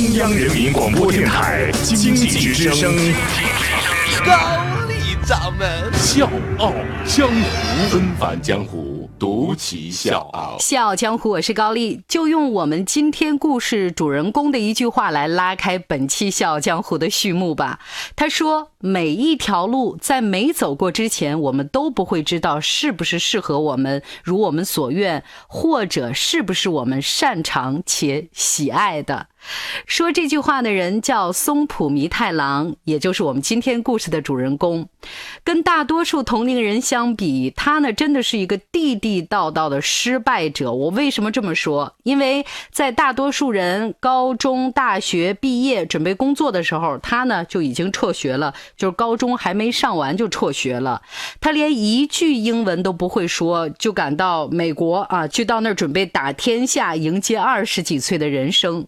中央人民广播电台经济之声，高丽掌门笑傲江湖，恩返江湖，独骑笑傲。笑傲江湖，我是高丽，就用我们今天故事主人公的一句话来拉开本期笑傲江湖的序幕吧。他说：“每一条路在没走过之前，我们都不会知道是不是适合我们，如我们所愿，或者是不是我们擅长且喜爱的。”说这句话的人叫松浦弥太郎，也就是我们今天故事的主人公。跟大多数同龄人相比，他呢真的是一个地地道道的失败者。我为什么这么说？因为在大多数人高中、大学毕业准备工作的时候，他呢就已经辍学了，就是高中还没上完就辍学了。他连一句英文都不会说，就赶到美国啊，去到那儿准备打天下，迎接二十几岁的人生。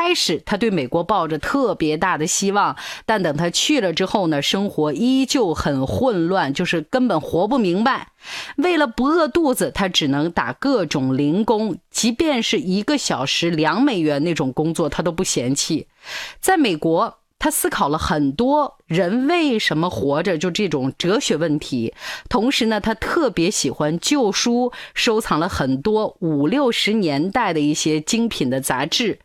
开始，他对美国抱着特别大的希望，但等他去了之后呢，生活依旧很混乱，就是根本活不明白。为了不饿肚子，他只能打各种零工，即便是一个小时两美元那种工作，他都不嫌弃。在美国。他思考了很多人为什么活着，就这种哲学问题。同时呢，他特别喜欢旧书，收藏了很多五六十年代的一些精品的杂志。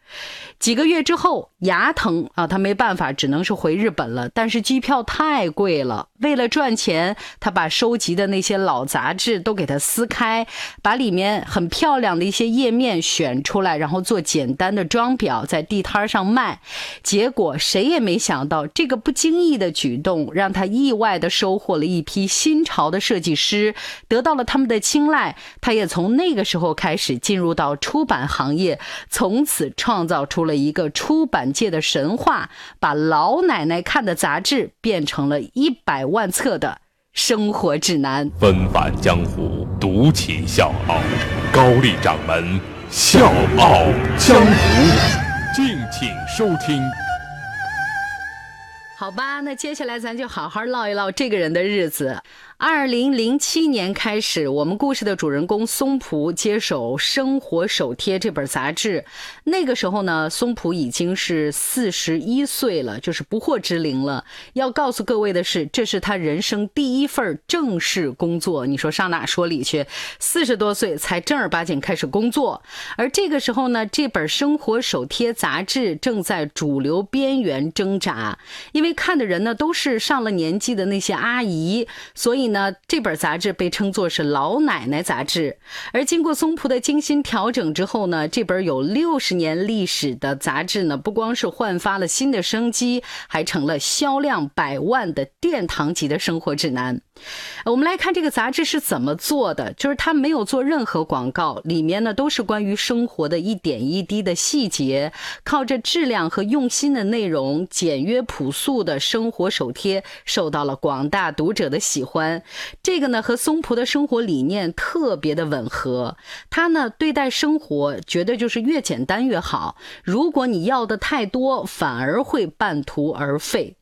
几个月之后，牙疼啊，他没办法，只能是回日本了。但是机票太贵了，为了赚钱，他把收集的那些老杂志都给它撕开，把里面很漂亮的一些页面选出来，然后做简单的装裱，在地摊上卖。结果谁也没想到，这个不经意的举动，让他意外的收获了一批新潮的设计师，得到了他们的青睐。他也从那个时候开始进入到出版行业，从此创造出。了一个出版界的神话，把老奶奶看的杂志变成了一百万册的生活指南。纷繁江湖，独起笑傲，高丽掌门笑傲江湖，敬请收听。好吧，那接下来咱就好好唠一唠这个人的日子。二零零七年开始，我们故事的主人公松浦接手《生活手贴》这本杂志。那个时候呢，松浦已经是四十一岁了，就是不惑之龄了。要告诉各位的是，这是他人生第一份正式工作。你说上哪说理去？四十多岁才正儿八经开始工作。而这个时候呢，这本《生活手贴》杂志正在主流边缘挣扎，因为看的人呢都是上了年纪的那些阿姨，所以。呢，这本杂志被称作是老奶奶杂志，而经过松浦的精心调整之后呢，这本有六十年历史的杂志呢，不光是焕发了新的生机，还成了销量百万的殿堂级的生活指南。我们来看这个杂志是怎么做的，就是它没有做任何广告，里面呢都是关于生活的一点一滴的细节，靠着质量和用心的内容，简约朴素的生活手贴受到了广大读者的喜欢。这个呢和松浦的生活理念特别的吻合，他呢对待生活觉得就是越简单越好，如果你要的太多，反而会半途而废。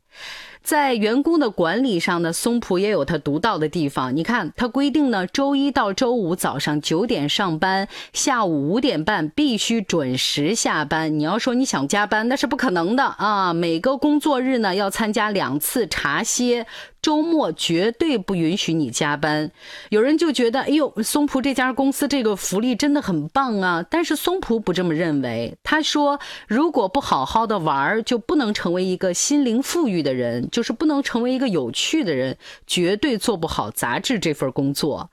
在员工的管理上呢，松浦也有他独到的地方。你看，他规定呢，周一到周五早上九点上班，下午五点半必须准时下班。你要说你想加班，那是不可能的啊！每个工作日呢，要参加两次茶歇。周末绝对不允许你加班。有人就觉得，哎呦，松浦这家公司这个福利真的很棒啊！但是松浦不这么认为。他说，如果不好好的玩，就不能成为一个心灵富裕的人，就是不能成为一个有趣的人，绝对做不好杂志这份工作。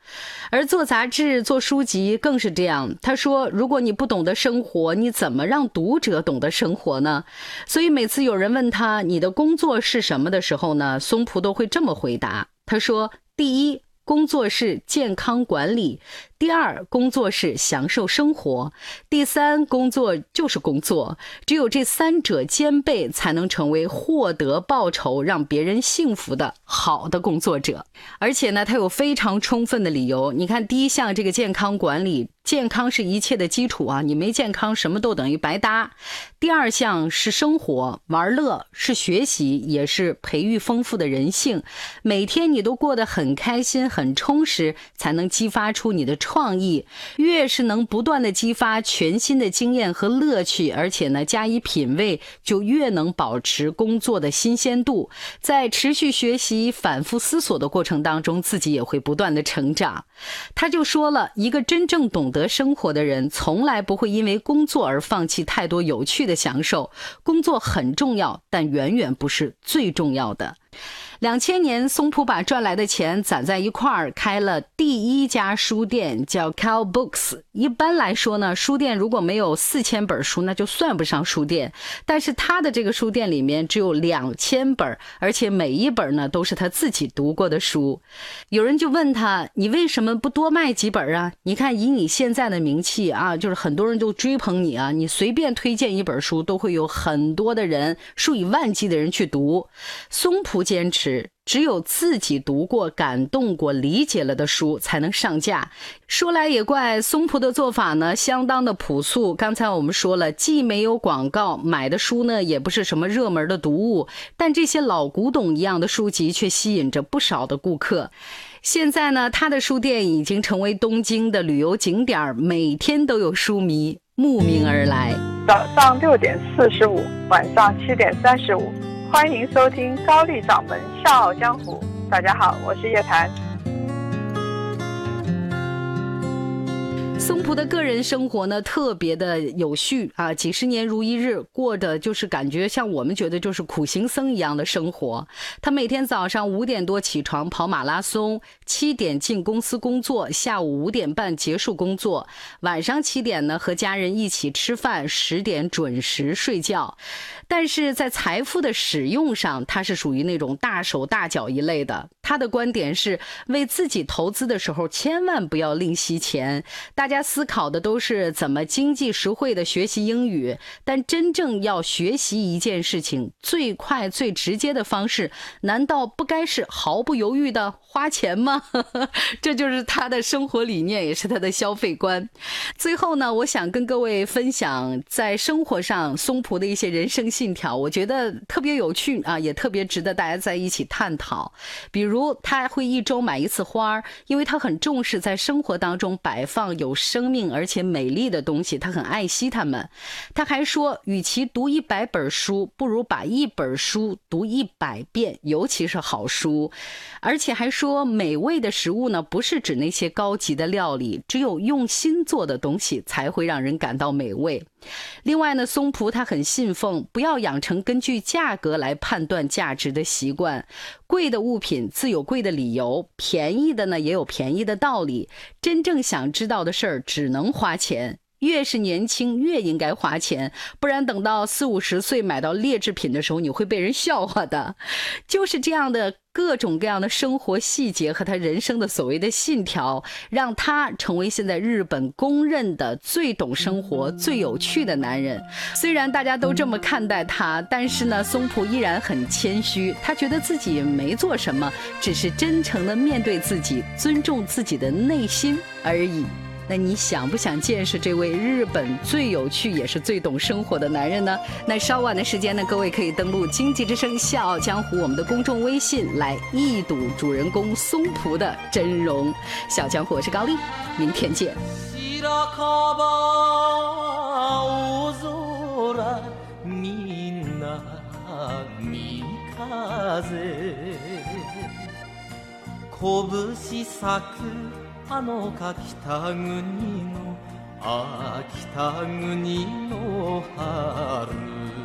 而做杂志、做书籍更是这样。他说，如果你不懂得生活，你怎么让读者懂得生活呢？所以每次有人问他你的工作是什么的时候呢，松浦都会这。这么回答，他说：“第一，工作是健康管理；第二，工作是享受生活；第三，工作就是工作。只有这三者兼备，才能成为获得报酬、让别人幸福的好的工作者。而且呢，他有非常充分的理由。你看，第一项这个健康管理。”健康是一切的基础啊！你没健康，什么都等于白搭。第二项是生活玩乐，是学习，也是培育丰富的人性。每天你都过得很开心、很充实，才能激发出你的创意，越是能不断的激发全新的经验和乐趣，而且呢加以品味，就越能保持工作的新鲜度。在持续学习、反复思索的过程当中，自己也会不断的成长。他就说了一个真正懂得生活的人，从来不会因为工作而放弃太多有趣的享受。工作很重要，但远远不是最重要的。两千年，松浦把赚来的钱攒在一块儿，开了第一家书店，叫 Cow Books。一般来说呢，书店如果没有四千本书，那就算不上书店。但是他的这个书店里面只有两千本，而且每一本呢都是他自己读过的书。有人就问他：“你为什么不多卖几本啊？你看以你现在的名气啊，就是很多人都追捧你啊，你随便推荐一本书，都会有很多的人，数以万计的人去读。”松浦坚持。只有自己读过、感动过、理解了的书才能上架。说来也怪，松浦的做法呢，相当的朴素。刚才我们说了，既没有广告，买的书呢也不是什么热门的读物，但这些老古董一样的书籍却吸引着不少的顾客。现在呢，他的书店已经成为东京的旅游景点，每天都有书迷慕名而来。早上六点四十五，晚上七点三十五。欢迎收听高丽掌门笑傲江湖。大家好，我是叶檀。松浦的个人生活呢，特别的有序啊，几十年如一日，过的就是感觉像我们觉得就是苦行僧一样的生活。他每天早上五点多起床跑马拉松，七点进公司工作，下午五点半结束工作，晚上七点呢和家人一起吃饭，十点准时睡觉。但是在财富的使用上，他是属于那种大手大脚一类的。他的观点是，为自己投资的时候，千万不要吝惜钱。大家思考的都是怎么经济实惠的学习英语，但真正要学习一件事情，最快最直接的方式，难道不该是毫不犹豫的花钱吗？这就是他的生活理念，也是他的消费观。最后呢，我想跟各位分享在生活上松浦的一些人生信条，我觉得特别有趣啊，也特别值得大家在一起探讨。比如。他会一周买一次花儿因为他很重视在生活当中摆放有生命而且美丽的东西，他很爱惜它们。他还说，与其读一百本书，不如把一本书读一百遍，尤其是好书。而且还说，美味的食物呢，不是指那些高级的料理，只有用心做的东西才会让人感到美味。另外呢，松浦他很信奉不要养成根据价格来判断价值的习惯。贵的物品自有贵的理由，便宜的呢也有便宜的道理。真正想知道的事儿，只能花钱。越是年轻，越应该花钱，不然等到四五十岁买到劣质品的时候，你会被人笑话的。就是这样的各种各样的生活细节和他人生的所谓的信条，让他成为现在日本公认的最懂生活、最有趣的男人。虽然大家都这么看待他，但是呢，松浦依然很谦虚，他觉得自己没做什么，只是真诚的面对自己，尊重自己的内心而已。那你想不想见识这位日本最有趣也是最懂生活的男人呢？那稍晚的时间呢，各位可以登录《经济之声·笑傲江湖》我们的公众微信来一睹主人公松浦的真容。小江湖，我是高丽，明天见。あのか北国の秋田国の春。